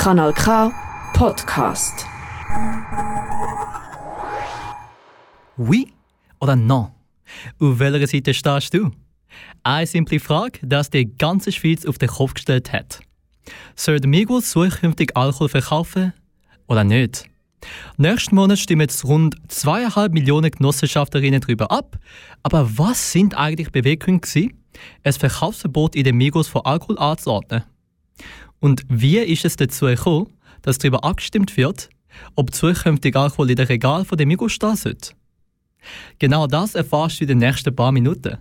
Kanal K Podcast. Oui oder non? Auf welcher Seite stehst du? Eine simple Frage, die die ganze Schweiz auf den Kopf gestellt hat. Soll Migros zukünftig Alkohol verkaufen oder nicht? Nächsten Monat stimmen jetzt rund zweieinhalb Millionen Genossenschafterinnen darüber ab. Aber was sind eigentlich Beweggründe gewesen, ein Verkaufsverbot in den Migros von Alkohol anzuordnen? Und wie ist es dazu gekommen, dass darüber abgestimmt wird, ob zukünftig Alkohol in den Regal von den Migros stehen sollte? Genau das erfährst du in den nächsten paar Minuten.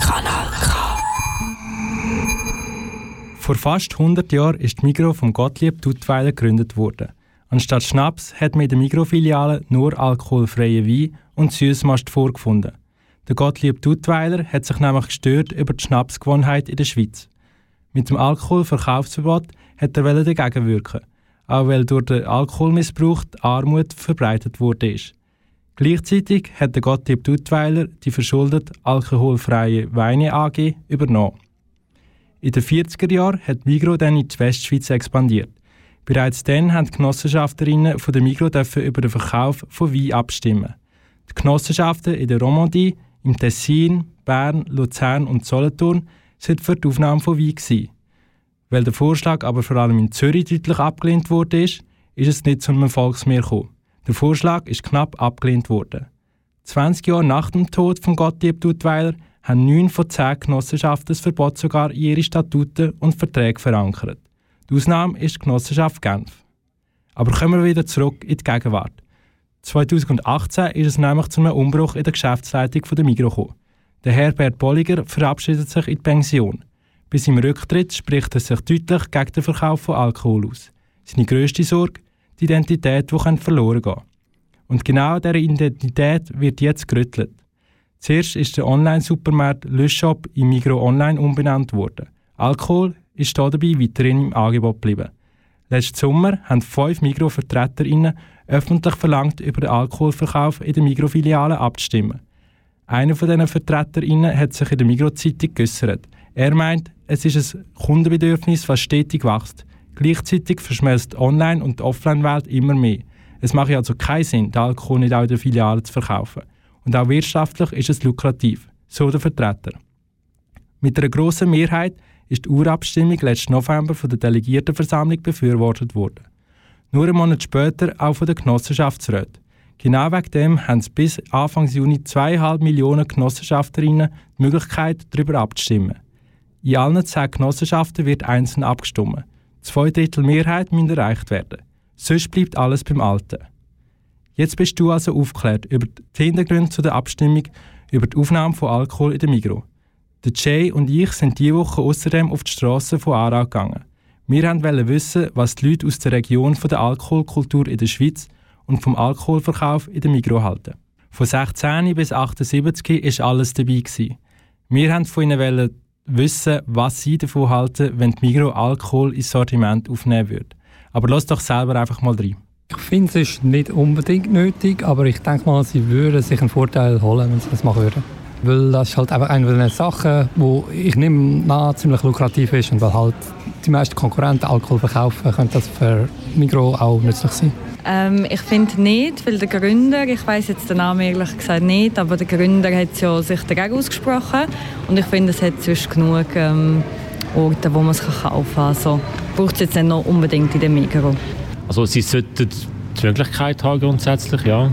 Kanal K. Vor fast 100 Jahren ist die Migro vom Gottlieb Duttweiler gegründet worden. Anstatt Schnaps hat man in der Migro-Filiale nur alkoholfreie Wein und Süßmast vorgefunden. Der Gottlieb Duttweiler hat sich nämlich gestört über die Schnapsgewohnheit in der Schweiz. Mit dem Alkoholverkaufsverbot hat er dagegen wirken, auch weil durch den Alkoholmissbrauch die Armut verbreitet wurde. Gleichzeitig hat der Gottlieb Duttweiler die verschuldet alkoholfreie Weine AG übernommen. In den 40er Jahren hat Migro dann in die Westschweiz expandiert. Bereits dann haben die Genossenschafterinnen von der Migro über den Verkauf von Wein abstimmen. Die Genossenschaften in der Romandie, im Tessin, Bern, Luzern und Solothurn sind für die Aufnahme von Wein gewesen. Weil der Vorschlag aber vor allem in Zürich deutlich abgelehnt wurde, ist, ist es nicht zu einem Volksmeer gekommen. Der Vorschlag ist knapp abgelehnt worden. 20 Jahre nach dem Tod von Gottlieb Duttweiler haben neun von zehn Genossenschaften das Verbot sogar in ihre Statuten und Verträge verankert. Die Ausnahme ist die Genossenschaft Genf. Aber kommen wir wieder zurück in die Gegenwart. 2018 ist es nämlich zu einem Umbruch in der Geschäftsleitung der Migro gekommen. Der Herbert Bolliger verabschiedet sich in die Pension. Bei seinem Rücktritt spricht er sich deutlich gegen den Verkauf von Alkohol aus. Seine grösste Sorge? Die Identität, die verloren gehen Und genau dieser Identität wird jetzt gerüttelt. Zuerst ist der Online-Supermarkt Le Shop in Migro Online umbenannt worden. Alkohol ist dabei weiterhin im Angebot geblieben. Letzten Sommer haben fünf Migro-VertreterInnen öffentlich verlangt, über den Alkoholverkauf in den Migro-Filialen abzustimmen. Einer von diesen VertreterInnen hat sich in der Migro-Zeitung geäussert. Er meint, es ist ein Kundenbedürfnis, das stetig wächst. Gleichzeitig verschmelzt die Online- und die Offline-Welt immer mehr. Es macht also keinen Sinn, den Alkohol nicht auch in den Filialen zu verkaufen. Und auch wirtschaftlich ist es lukrativ, so der Vertreter. Mit einer grossen Mehrheit ist die Urabstimmung letzten November von der Delegiertenversammlung befürwortet worden. Nur einen Monat später auch von den Genossenschaftsräten. Genau wegen dem haben bis Anfang Juni zweieinhalb Millionen Genossenschafterinnen die Möglichkeit, darüber abzustimmen. In allen zehn Genossenschaften wird einzeln abgestimmt. Zwei Drittel Mehrheit müssen erreicht werden. Sonst bleibt alles beim Alten. Jetzt bist du also aufgeklärt über die Hintergründe zu der Abstimmung über die Aufnahme von Alkohol in der Migro. Der Jay und ich sind diese Woche außerdem auf die Straße von Aarau gegangen. Wir wollten wissen, was die Leute aus der Region von der Alkoholkultur in der Schweiz und vom Alkoholverkauf in der Migro halten. Von 16 bis 78 ist alles dabei gewesen. Wir wollten von ihnen wissen, was sie davon halten, wenn die Migro Alkohol ins Sortiment aufnehmen würde. Aber lass doch selber einfach mal rein. Ich finde, es ist nicht unbedingt nötig, aber ich denke mal, sie würden sich einen Vorteil holen, wenn sie das machen würden. Weil das ist halt einfach eine den Sachen, wo ich nehme an, ziemlich lukrativ ist und weil halt die meisten Konkurrenten Alkohol verkaufen, könnte das für Migro auch nützlich sein. Ähm, ich finde nicht, weil der Gründer, ich weiß jetzt den Namen ehrlich gesagt nicht, aber der Gründer hat ja sich dagegen ausgesprochen und ich finde, es hat sonst genug ähm, Orte, wo man es kaufen kann. Also braucht es jetzt nicht noch unbedingt in dem Migro. Also sie sollten die Möglichkeit haben grundsätzlich, ja.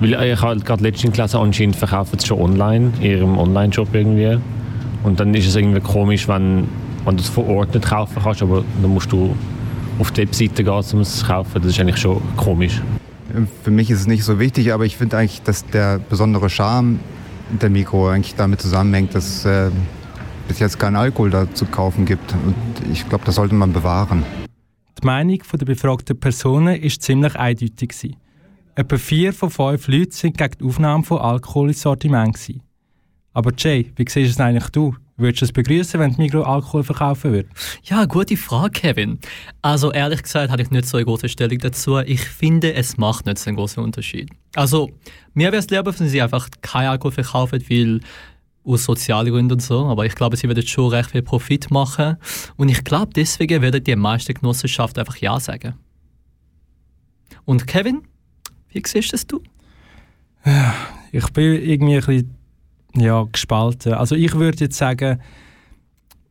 Weil äh, ich habe gerade letztens gelesen, anscheinend verkaufen sie schon online, in ihrem Online-Shop irgendwie. Und dann ist es irgendwie komisch, wenn, wenn du es vor Ort nicht kaufen kannst, aber dann musst du auf die Webseite gehen, um es zu kaufen. Das ist eigentlich schon komisch. Für mich ist es nicht so wichtig, aber ich finde eigentlich, dass der besondere Charme der Mikro eigentlich damit zusammenhängt, dass es äh, bis jetzt keinen Alkohol da zu kaufen gibt. Und ich glaube, das sollte man bewahren. Die Meinung der befragten Personen war ziemlich eindeutig. Etwa vier von fünf Leuten sind gegen die Aufnahme von Alkohol ins Sortiment. Gewesen. Aber Jay, wie siehst du es eigentlich du? Würdest du es begrüßen, wenn die Migros Alkohol verkaufen würde? Ja, gute Frage, Kevin. Also ehrlich gesagt habe ich nicht so eine große Stellung dazu. Ich finde, es macht nicht so einen großen Unterschied. Also mir wäre es lieber, wenn sie einfach kein Alkohol verkaufen, weil aus sozialen Gründen und so, aber ich glaube, sie werden schon recht viel Profit machen und ich glaube, deswegen werden die meisten Genossenschaften einfach Ja sagen. Und Kevin, wie siehst das du? Ich bin irgendwie ein bisschen ja, gespalten. Also ich würde jetzt sagen,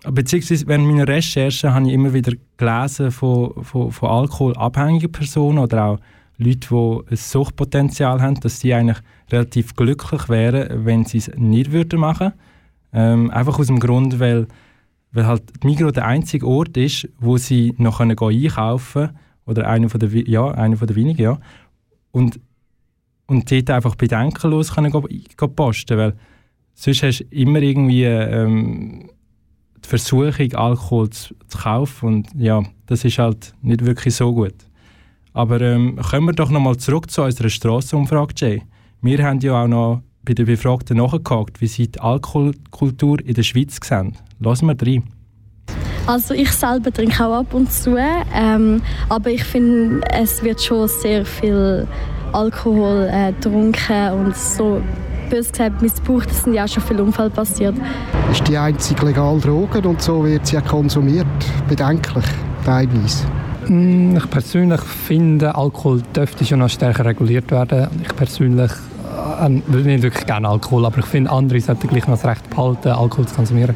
beziehungsweise während meiner Recherchen habe ich immer wieder gelesen von, von, von alkoholabhängigen Personen oder auch Leute, die ein Suchtpotenzial haben, dass sie eigentlich relativ glücklich wären, wenn sie es nicht würden machen ähm, Einfach aus dem Grund, weil, weil halt die Migros der einzige Ort ist, wo sie noch einkaufen können oder einer von der, ja, einer von der wenigen, ja. Und, und dort einfach bedenkenlos können go, go posten, weil sonst hast du immer irgendwie ähm, die Versuchung, Alkohol zu, zu, kaufen und ja, das ist halt nicht wirklich so gut. Aber ähm, kommen wir doch nochmal zurück zu unserer Strassenumfrage, Jay. Wir haben ja auch noch bei den Befragten nachgehakt, wie sie die Alkoholkultur in der Schweiz sehen. Lassen wir rein. Also ich selber trinke auch ab und zu, ähm, aber ich finde, es wird schon sehr viel Alkohol äh, getrunken und so bös gesagt missbraucht. Es sind ja auch schon viele Unfälle passiert. Das ist die einzige legale Droge und so wird sie ja konsumiert. Bedenklich, teilweise. Mm, ich persönlich finde, Alkohol dürfte schon noch stärker reguliert werden. Ich persönlich äh, will nicht wirklich gerne Alkohol, aber ich finde, andere sollten gleich noch das Recht behalten, Alkohol zu konsumieren.